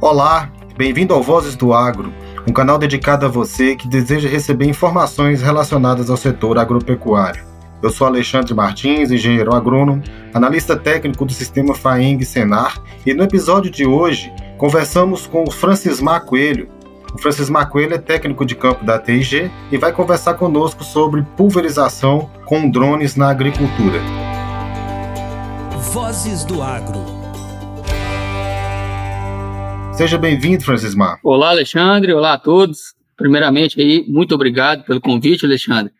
Olá, bem-vindo ao Vozes do Agro, um canal dedicado a você que deseja receber informações relacionadas ao setor agropecuário. Eu sou Alexandre Martins, engenheiro agrônomo, analista técnico do sistema FAENG Senar, e no episódio de hoje conversamos com o Francismar Coelho. O Francismar Coelho é técnico de campo da TIG e vai conversar conosco sobre pulverização com drones na agricultura. Vozes do Agro. Seja bem-vindo, Francismar. Olá, Alexandre. Olá a todos. Primeiramente, aí, muito obrigado pelo convite, Alexandre.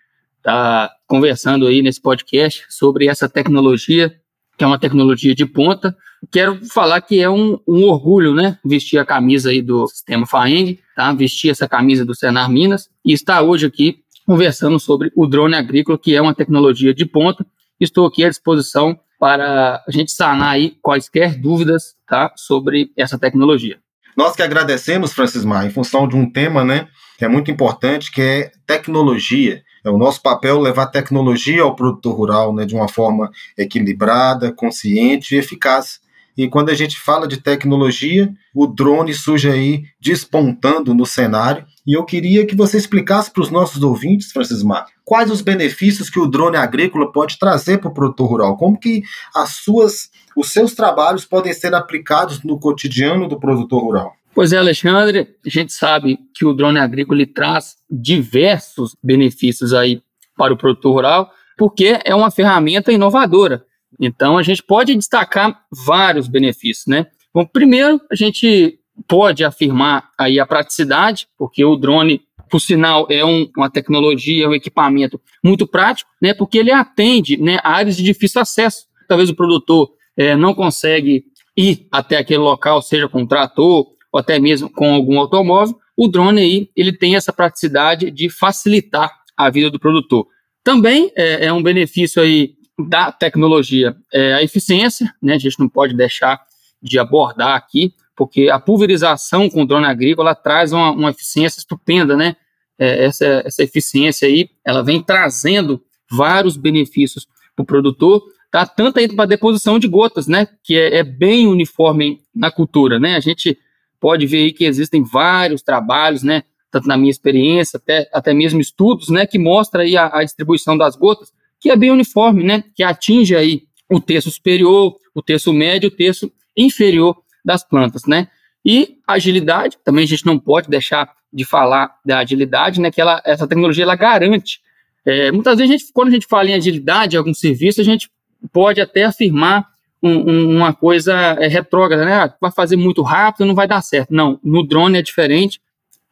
Tá conversando aí nesse podcast sobre essa tecnologia, que é uma tecnologia de ponta. Quero falar que é um, um orgulho, né? Vestir a camisa aí do sistema FAENG, tá? Vestir essa camisa do Senar Minas e estar hoje aqui conversando sobre o drone agrícola, que é uma tecnologia de ponta. Estou aqui à disposição para a gente sanar aí quaisquer dúvidas tá, sobre essa tecnologia. Nós que agradecemos, Francis Mar, em função de um tema né, que é muito importante, que é tecnologia. É o nosso papel levar tecnologia ao produtor rural né, de uma forma equilibrada, consciente e eficaz. E quando a gente fala de tecnologia, o drone surge aí despontando no cenário. E eu queria que você explicasse para os nossos ouvintes, Francismar, quais os benefícios que o drone agrícola pode trazer para o produtor rural, como que as suas, os seus trabalhos podem ser aplicados no cotidiano do produtor rural. Pois é, Alexandre, a gente sabe que o drone agrícola traz diversos benefícios aí para o produtor rural, porque é uma ferramenta inovadora. Então, a gente pode destacar vários benefícios, né? Bom, primeiro, a gente pode afirmar aí a praticidade, porque o drone, por sinal, é um, uma tecnologia, um equipamento muito prático, né? Porque ele atende né, áreas de difícil acesso. Talvez o produtor é, não consegue ir até aquele local, seja com um trator ou até mesmo com algum automóvel. O drone aí, ele tem essa praticidade de facilitar a vida do produtor. Também é, é um benefício aí da tecnologia é a eficiência, né? A gente não pode deixar de abordar aqui, porque a pulverização com drone agrícola traz uma, uma eficiência estupenda, né? É, essa, essa eficiência aí, ela vem trazendo vários benefícios para o produtor, tá? Tanto aí para a deposição de gotas, né? Que é, é, bem uniforme na cultura, né? A gente pode ver aí que existem vários trabalhos, né? Tanto na minha experiência, até, até mesmo estudos, né? Que mostra aí a, a distribuição das gotas que é bem uniforme, né? Que atinge aí o terço superior, o terço médio, o terço inferior das plantas, né? E agilidade, também a gente não pode deixar de falar da agilidade, né? Que ela, essa tecnologia ela garante. É, muitas vezes, a gente, quando a gente fala em agilidade, algum serviço, a gente pode até afirmar um, um, uma coisa é, retrógrada, né? Ah, vai fazer muito rápido, não vai dar certo. Não, no drone é diferente.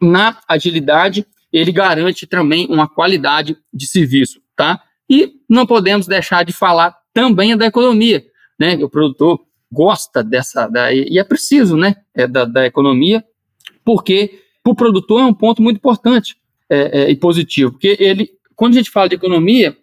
Na agilidade, ele garante também uma qualidade de serviço, tá? E não podemos deixar de falar também da economia, né? O produtor gosta dessa, da, e é preciso, né? É da, da economia, porque para o produtor é um ponto muito importante é, é, e positivo, porque ele, quando a gente fala de economia,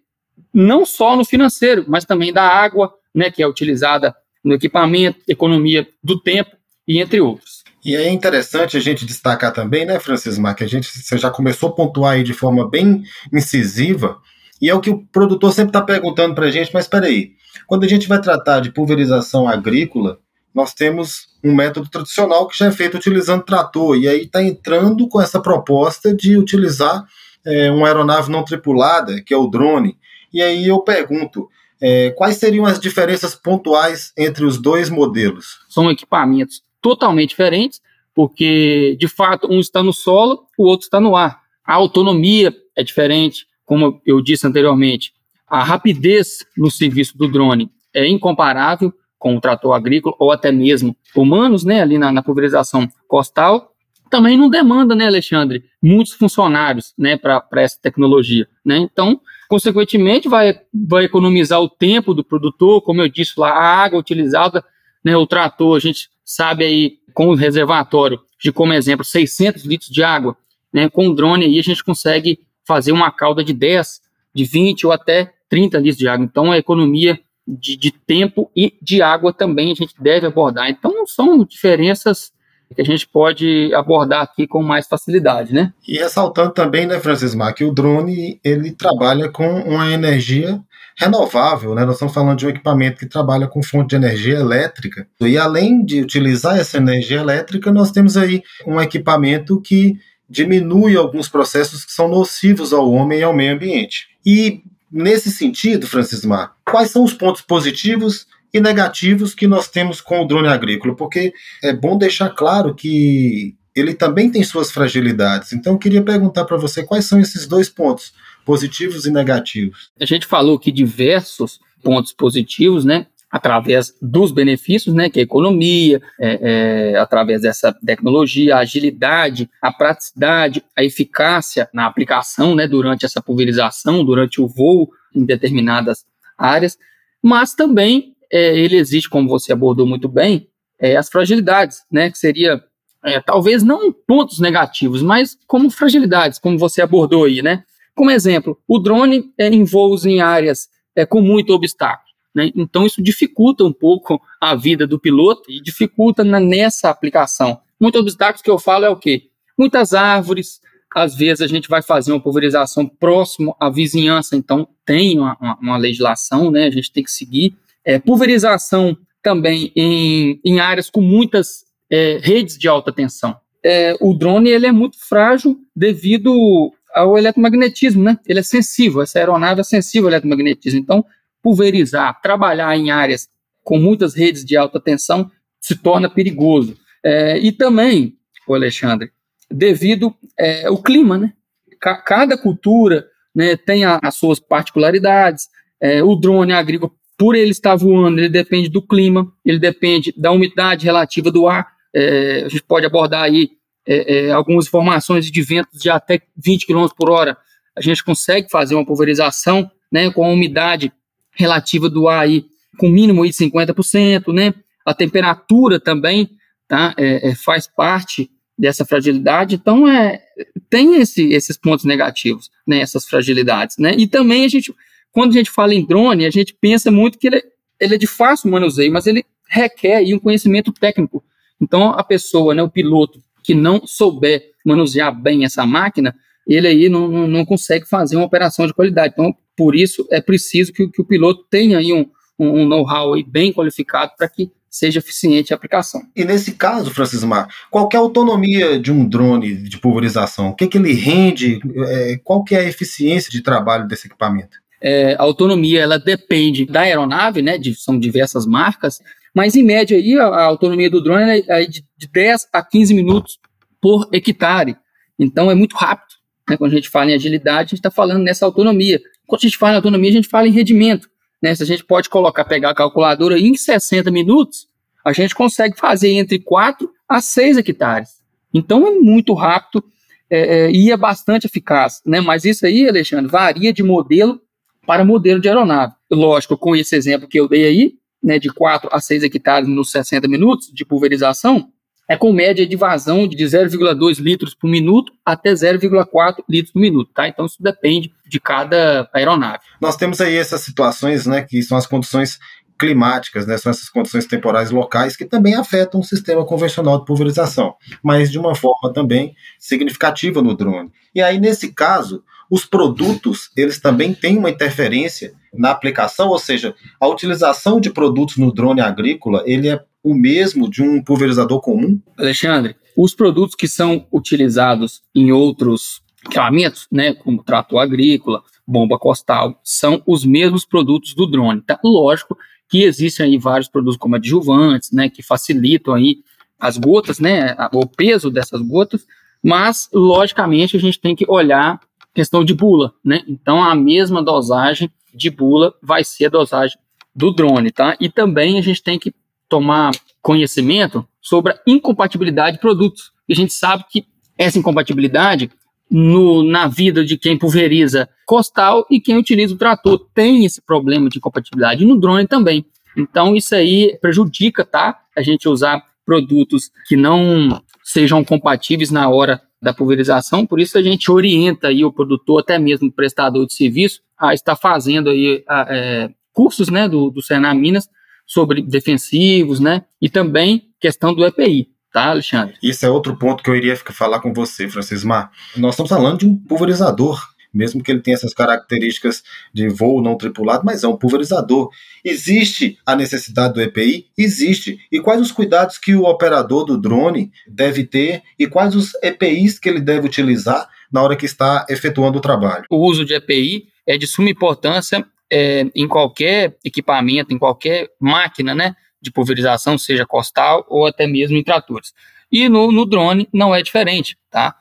não só no financeiro, mas também da água, né? Que é utilizada no equipamento, economia do tempo e entre outros. E é interessante a gente destacar também, né, Francismar, que a gente você já começou a pontuar aí de forma bem incisiva e é o que o produtor sempre está perguntando para a gente, mas espera aí, quando a gente vai tratar de pulverização agrícola, nós temos um método tradicional que já é feito utilizando trator, e aí está entrando com essa proposta de utilizar é, uma aeronave não tripulada, que é o drone. E aí eu pergunto, é, quais seriam as diferenças pontuais entre os dois modelos? São equipamentos totalmente diferentes, porque de fato um está no solo, o outro está no ar. A autonomia é diferente, como eu disse anteriormente, a rapidez no serviço do drone é incomparável com o trator agrícola ou até mesmo humanos, né, ali na, na pulverização costal. Também não demanda, né, Alexandre, muitos funcionários, né, para essa tecnologia, né? Então, consequentemente, vai, vai economizar o tempo do produtor, como eu disse lá, a água utilizada, né, o trator, a gente sabe aí, com o reservatório, de como exemplo, 600 litros de água, né, com o drone aí a gente consegue fazer uma cauda de 10, de 20 ou até 30 litros de água. Então, a economia de, de tempo e de água também a gente deve abordar. Então, são diferenças que a gente pode abordar aqui com mais facilidade, né? E ressaltando também, né, Francis Mar, que o drone ele trabalha com uma energia renovável, né? Nós estamos falando de um equipamento que trabalha com fonte de energia elétrica. E além de utilizar essa energia elétrica, nós temos aí um equipamento que diminui alguns processos que são nocivos ao homem e ao meio ambiente. E nesse sentido, Francis Mar, quais são os pontos positivos e negativos que nós temos com o drone agrícola, porque é bom deixar claro que ele também tem suas fragilidades. Então, eu queria perguntar para você quais são esses dois pontos, positivos e negativos. A gente falou que diversos pontos positivos, né? Através dos benefícios, né, que é a economia, é, é, através dessa tecnologia, a agilidade, a praticidade, a eficácia na aplicação, né, durante essa pulverização, durante o voo em determinadas áreas, mas também é, ele existe, como você abordou muito bem, é, as fragilidades, né? Que seria é, talvez não pontos negativos, mas como fragilidades, como você abordou aí, né? Como exemplo, o drone é, em voos em áreas com muito obstáculo. Né? Então, isso dificulta um pouco a vida do piloto e dificulta na, nessa aplicação. Muitos obstáculos que eu falo é o quê? Muitas árvores, às vezes a gente vai fazer uma pulverização próximo à vizinhança, então tem uma, uma, uma legislação, né? A gente tem que seguir é, pulverização também em, em áreas com muitas é, redes de alta tensão. É, o drone ele é muito frágil devido ao eletromagnetismo, né? Ele é sensível, essa aeronave é sensível ao eletromagnetismo. Então, pulverizar, trabalhar em áreas com muitas redes de alta tensão se torna perigoso. É, e também, Alexandre, devido é, ao clima, né? cada cultura né, tem a, as suas particularidades. É, o drone agrícola por ele estar voando, ele depende do clima, ele depende da umidade relativa do ar. É, a gente pode abordar aí é, é, algumas informações de ventos de até 20 km por hora. A gente consegue fazer uma pulverização né, com a umidade relativa do ar aí, com mínimo de 50%, né? A temperatura também tá, é, é, faz parte dessa fragilidade. Então, é, tem esse, esses pontos negativos, né, essas fragilidades. Né? E também a gente quando a gente fala em drone, a gente pensa muito que ele, ele é de fácil manuseio, mas ele requer aí um conhecimento técnico. Então, a pessoa, né, o piloto, que não souber manusear bem essa máquina, ele aí não, não, consegue fazer uma operação de qualidade. Então, por isso, é preciso que, que o piloto tenha aí um, um, um know-how bem qualificado para que seja eficiente a aplicação. E nesse caso, Francis Mar, qual é a autonomia de um drone de pulverização? O que, é que ele rende? É, qual que é a eficiência de trabalho desse equipamento? é, a autonomia ela depende da aeronave, né? De, são diversas marcas, mas em média aí a, a autonomia do drone é, de, de 10 a 15 minutos por hectare. Então é muito rápido. Né? Quando a gente fala em agilidade, a gente está falando nessa autonomia. Quando a gente fala em autonomia, a gente fala em rendimento. Né? Se a gente pode colocar, pegar a calculadora em 60 minutos, a gente consegue fazer entre 4 a 6 hectares. Então é muito rápido é, é, e é bastante eficaz. Né? Mas isso aí, Alexandre, varia de modelo para modelo de aeronave. Lógico, com esse exemplo que eu dei aí, né, de 4 a 6 hectares nos 60 minutos de pulverização, é com média de vazão de 0,2 litros por minuto até 0,4 litros por minuto, tá? Então isso depende de cada aeronave. Nós temos aí essas situações, né, que são as condições climáticas, né, são essas condições temporais locais que também afetam o sistema convencional de pulverização, mas de uma forma também significativa no drone. E aí nesse caso, os produtos, eles também têm uma interferência na aplicação, ou seja, a utilização de produtos no drone agrícola, ele é o mesmo de um pulverizador comum? Alexandre, os produtos que são utilizados em outros equipamentos, né, como trator agrícola, bomba costal, são os mesmos produtos do drone. Tá? Lógico que existem aí vários produtos como adjuvantes, né, que facilitam aí as gotas, né, o peso dessas gotas, mas logicamente a gente tem que olhar questão de bula, né? Então a mesma dosagem de bula vai ser a dosagem do drone, tá? E também a gente tem que tomar conhecimento sobre a incompatibilidade de produtos. E a gente sabe que essa incompatibilidade no, na vida de quem pulveriza costal e quem utiliza o trator tem esse problema de incompatibilidade. No drone também. Então isso aí prejudica, tá? A gente usar produtos que não sejam compatíveis na hora da pulverização, por isso a gente orienta aí o produtor, até mesmo o prestador de serviço, a estar fazendo aí a, é, cursos né, do, do Senar Minas sobre defensivos, né, e também questão do EPI. tá, Alexandre? Isso é outro ponto que eu iria falar com você, Francismar. Nós estamos falando de um pulverizador mesmo que ele tenha essas características de voo não tripulado, mas é um pulverizador. Existe a necessidade do EPI? Existe. E quais os cuidados que o operador do drone deve ter e quais os EPIs que ele deve utilizar na hora que está efetuando o trabalho? O uso de EPI é de suma importância é, em qualquer equipamento, em qualquer máquina, né? De pulverização, seja costal ou até mesmo em tratores. E no, no drone não é diferente, tá?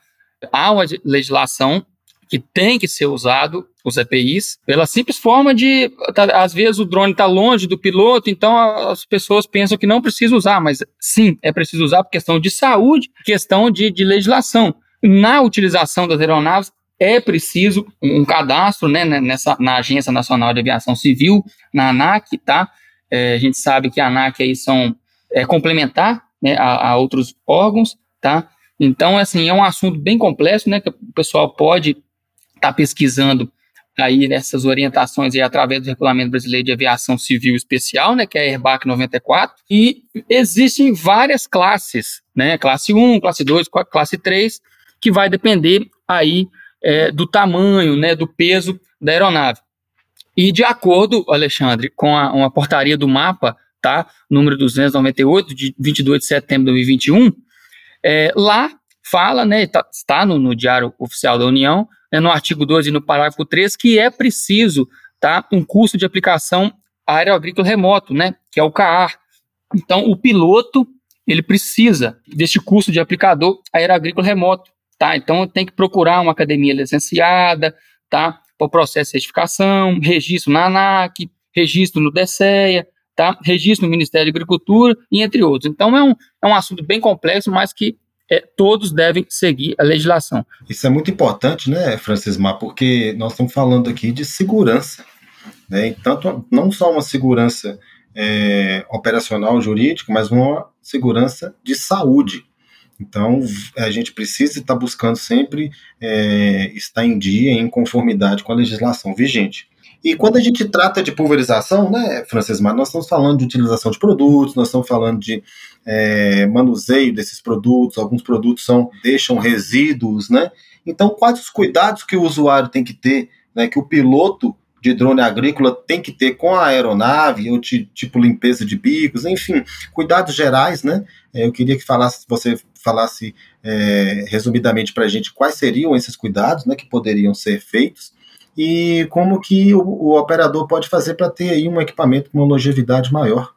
Há uma legislação que tem que ser usado os EPIs, pela simples forma de, tá, às vezes o drone está longe do piloto, então as pessoas pensam que não precisa usar, mas sim, é preciso usar por questão de saúde, questão de, de legislação. Na utilização das aeronaves, é preciso um cadastro né, nessa, na Agência Nacional de Aviação Civil, na ANAC, tá? É, a gente sabe que a ANAC aí são é, complementar né, a, a outros órgãos, tá? Então, assim, é um assunto bem complexo, né, que o pessoal pode está pesquisando aí nessas orientações aí através do Regulamento Brasileiro de Aviação Civil Especial, né, que é a Airbac 94, e existem várias classes, né, classe 1, classe 2, classe 3, que vai depender aí é, do tamanho, né, do peso da aeronave. E de acordo, Alexandre, com a, uma portaria do mapa, tá, número 298, de 22 de setembro de 2021, é, lá fala, né, tá, está no, no Diário Oficial da União, né, no artigo 12 e no parágrafo 3, que é preciso tá, um curso de aplicação aeroagrícola remoto, né, que é o CAAR. Então, o piloto ele precisa deste curso de aplicador aeroagrícola remoto, tá? Então, tem que procurar uma academia licenciada, tá? Para o processo de certificação, registro na ANAC, registro no DSEA, tá? Registro no Ministério da Agricultura e entre outros. Então, é um, é um assunto bem complexo, mas que é, todos devem seguir a legislação. Isso é muito importante, né, Francismar, porque nós estamos falando aqui de segurança, né? tanto não só uma segurança é, operacional jurídica, mas uma segurança de saúde. Então, a gente precisa estar buscando sempre é, estar em dia, em conformidade com a legislação vigente. E quando a gente trata de pulverização, né, Francis Mar, nós estamos falando de utilização de produtos, nós estamos falando de é, manuseio desses produtos, alguns produtos são deixam resíduos, né? Então, quais os cuidados que o usuário tem que ter, né, que o piloto de drone agrícola tem que ter com a aeronave, ou tipo limpeza de bicos, enfim, cuidados gerais, né? É, eu queria que falasse, você falasse é, resumidamente para a gente quais seriam esses cuidados, né, que poderiam ser feitos e como que o, o operador pode fazer para ter aí um equipamento com uma longevidade maior.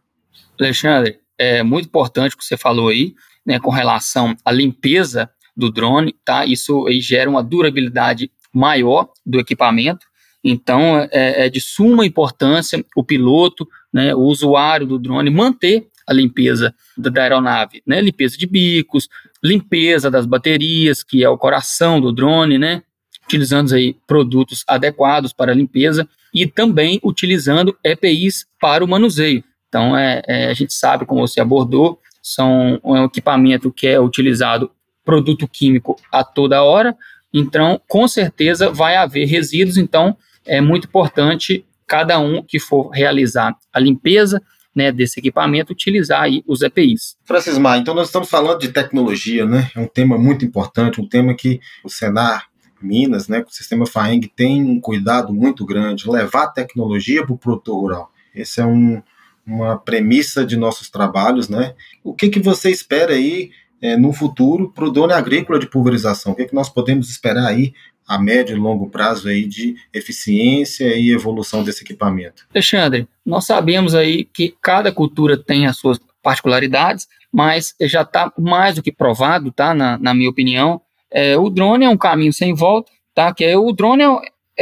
Alexandre, é muito importante o que você falou aí, né, com relação à limpeza do drone, tá? Isso aí gera uma durabilidade maior do equipamento. Então, é, é de suma importância o piloto, né, o usuário do drone, manter a limpeza da aeronave, né? Limpeza de bicos, limpeza das baterias, que é o coração do drone, né? utilizando aí produtos adequados para a limpeza e também utilizando EPIs para o manuseio. Então, é, é, a gente sabe, como você abordou, são um equipamento que é utilizado produto químico a toda hora, então, com certeza, vai haver resíduos, então, é muito importante cada um que for realizar a limpeza né, desse equipamento, utilizar aí os EPIs. Francis Mar, então nós estamos falando de tecnologia, né? É um tema muito importante, um tema que o Senar Minas, né, o sistema FAENG tem um cuidado muito grande, levar tecnologia para o produtor rural. Essa é um, uma premissa de nossos trabalhos, né? O que, que você espera aí é, no futuro para o dono agrícola de pulverização? O que, que nós podemos esperar aí a médio e longo prazo aí de eficiência e evolução desse equipamento? Alexandre, nós sabemos aí que cada cultura tem as suas particularidades, mas já está mais do que provado, tá? Na, na minha opinião, é, o drone é um caminho sem volta, tá? Que é, o drone é,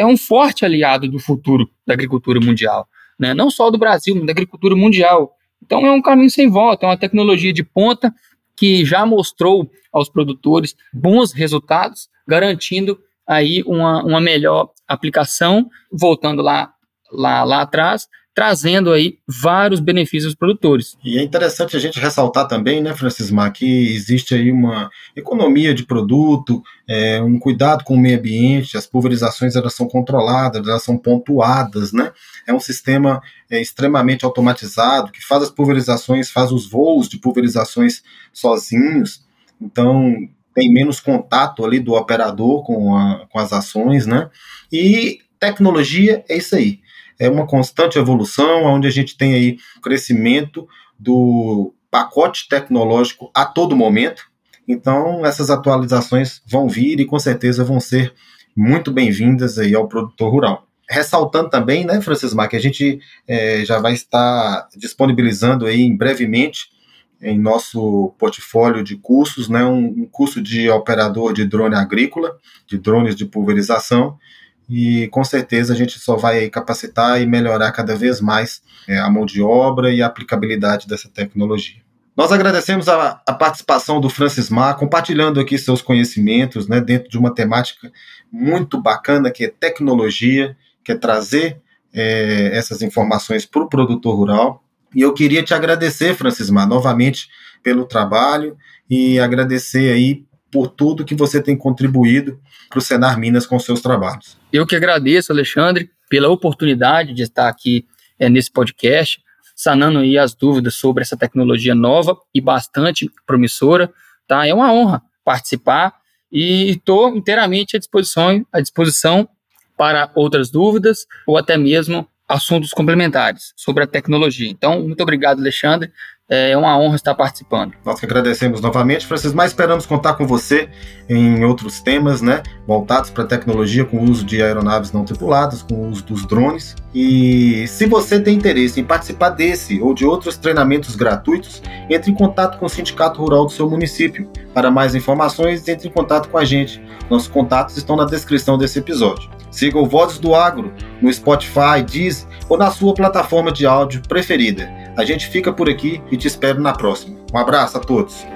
é um forte aliado do futuro da agricultura mundial, né? Não só do Brasil, mas da agricultura mundial. Então é um caminho sem volta, é uma tecnologia de ponta que já mostrou aos produtores bons resultados, garantindo aí uma, uma melhor aplicação, voltando lá, lá, lá atrás, trazendo aí vários benefícios aos produtores. E é interessante a gente ressaltar também, né, Francismar, que existe aí uma economia de produto, é, um cuidado com o meio ambiente, as pulverizações elas são controladas, elas são pontuadas, né? É um sistema é, extremamente automatizado que faz as pulverizações, faz os voos de pulverizações sozinhos, então tem menos contato ali do operador com, a, com as ações, né? E tecnologia é isso aí é uma constante evolução, onde a gente tem aí o crescimento do pacote tecnológico a todo momento. Então, essas atualizações vão vir e com certeza vão ser muito bem-vindas aí ao produtor rural. Ressaltando também, né, Francismar, que a gente é, já vai estar disponibilizando aí em brevemente em nosso portfólio de cursos, né, um, um curso de operador de drone agrícola, de drones de pulverização, e com certeza a gente só vai capacitar e melhorar cada vez mais é, a mão de obra e a aplicabilidade dessa tecnologia. Nós agradecemos a, a, participação do Francis Mar, compartilhando aqui seus conhecimentos né, dentro de uma temática muito bacana que é tecnologia, que é trazer é, essas informações para o produtor rural. E eu queria te agradecer, Francis Mar, novamente pelo trabalho e agradecer aí por tudo que você tem contribuído para o Senar Minas com seus trabalhos. Eu que agradeço, Alexandre, pela oportunidade de estar aqui é, nesse podcast, sanando aí as dúvidas sobre essa tecnologia nova e bastante promissora. Tá? É uma honra participar e estou inteiramente à disposição, à disposição para outras dúvidas ou até mesmo assuntos complementares sobre a tecnologia. Então, muito obrigado, Alexandre. É uma honra estar participando. Nós que agradecemos novamente, Francisco, mas esperamos contar com você em outros temas, né, voltados para a tecnologia com o uso de aeronaves não tripuladas, com o uso dos drones. E se você tem interesse em participar desse ou de outros treinamentos gratuitos, entre em contato com o Sindicato Rural do seu município. Para mais informações, entre em contato com a gente. Nossos contatos estão na descrição desse episódio. Siga o Vozes do Agro no Spotify, Deezer ou na sua plataforma de áudio preferida. A gente fica por aqui e te espero na próxima. Um abraço a todos.